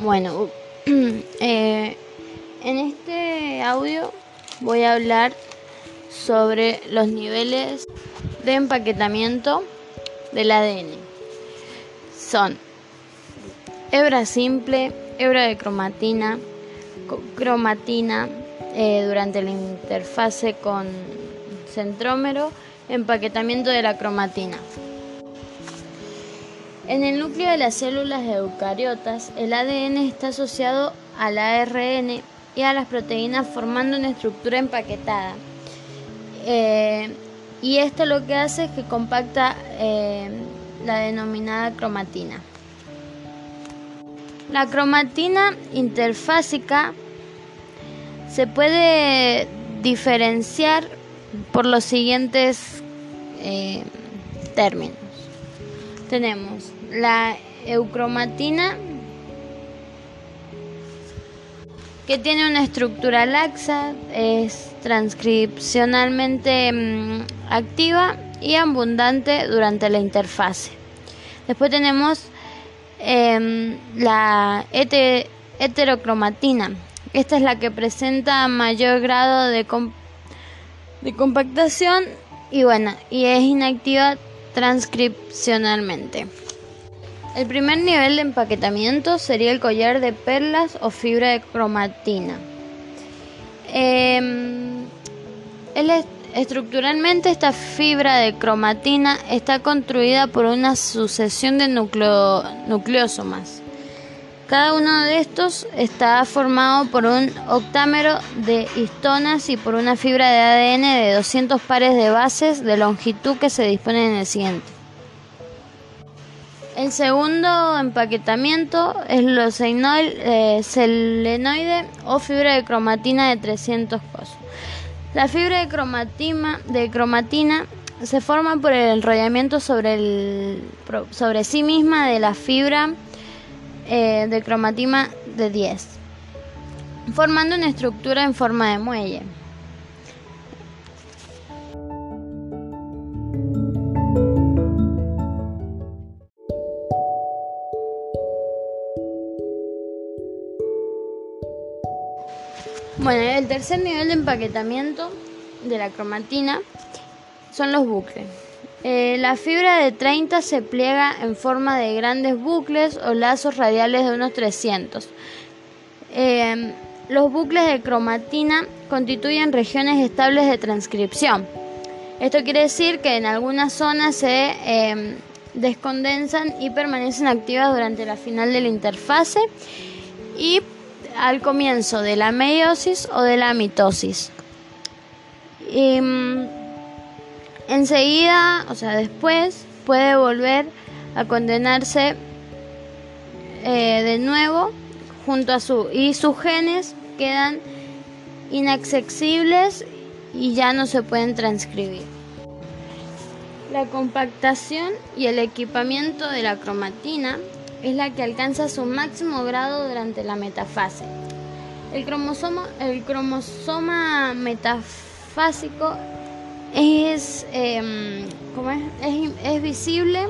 Bueno, eh, en este audio voy a hablar sobre los niveles de empaquetamiento del ADN. Son hebra simple, hebra de cromatina, cromatina eh, durante la interfase con centrómero, empaquetamiento de la cromatina. En el núcleo de las células eucariotas, el ADN está asociado al ARN y a las proteínas formando una estructura empaquetada. Eh, y esto lo que hace es que compacta eh, la denominada cromatina. La cromatina interfásica se puede diferenciar por los siguientes eh, términos. Tenemos la eucromatina que tiene una estructura laxa, es transcripcionalmente mm, activa y abundante durante la interfase. Después tenemos em, la heterocromatina. Esta es la que presenta mayor grado de, de compactación y bueno, y es inactiva transcripcionalmente. El primer nivel de empaquetamiento sería el collar de perlas o fibra de cromatina. Em, estructuralmente esta fibra de cromatina está construida por una sucesión de nucleósomas. Cada uno de estos está formado por un octámero de histonas y por una fibra de ADN de 200 pares de bases de longitud que se disponen en el siguiente. El segundo empaquetamiento es los eh, selenoide o fibra de cromatina de 300 cosos. La fibra de, cromatina, de cromatina se forma por el enrollamiento sobre sí misma de la fibra eh, de cromatina de 10, formando una estructura en forma de muelle. Bueno, el tercer nivel de empaquetamiento de la cromatina son los bucles. Eh, la fibra de 30 se pliega en forma de grandes bucles o lazos radiales de unos 300. Eh, los bucles de cromatina constituyen regiones estables de transcripción. Esto quiere decir que en algunas zonas se eh, descondensan y permanecen activas durante la final de la interfase y al comienzo de la meiosis o de la mitosis. Y, mm, Enseguida, o sea, después puede volver a condenarse eh, de nuevo junto a su y sus genes quedan inaccesibles y ya no se pueden transcribir. La compactación y el equipamiento de la cromatina es la que alcanza su máximo grado durante la metafase. El cromosoma, el cromosoma metafásico es, em, es, es, visible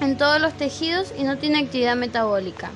en todos los tejidos y no tiene actividad metabólica.